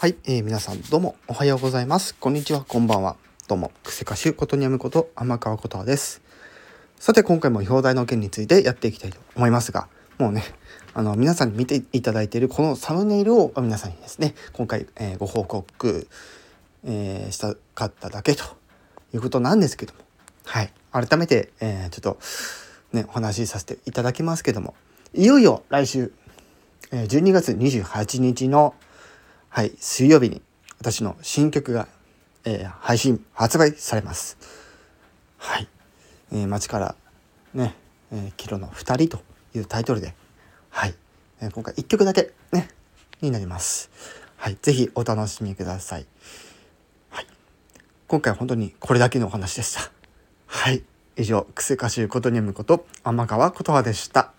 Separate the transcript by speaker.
Speaker 1: はい、えー、皆さんどうもおはようございます。こんにちは、こんばんは。どうも、クセ歌手ことにゃむこと天川ことはです。さて、今回も表題の件についてやっていきたいと思いますが、もうね、あの、皆さんに見ていただいているこのサムネイルを皆さんにですね、今回、えーご報告、えーしたかっただけということなんですけども、はい、改めて、えーちょっと、ね、お話しさせていただきますけども、いよいよ来週、え12月28日の、はい、水曜日に私の新曲が、えー配信、発売されます。はい。えー街からね、えーキロの2人というタイトルで、はい。えー今回1曲だけね、になります。はい。ぜひお楽しみください。はい。今回は本当にこれだけのお話でした。はい。以上、クセ歌手ことにむこと、天川琴葉でした。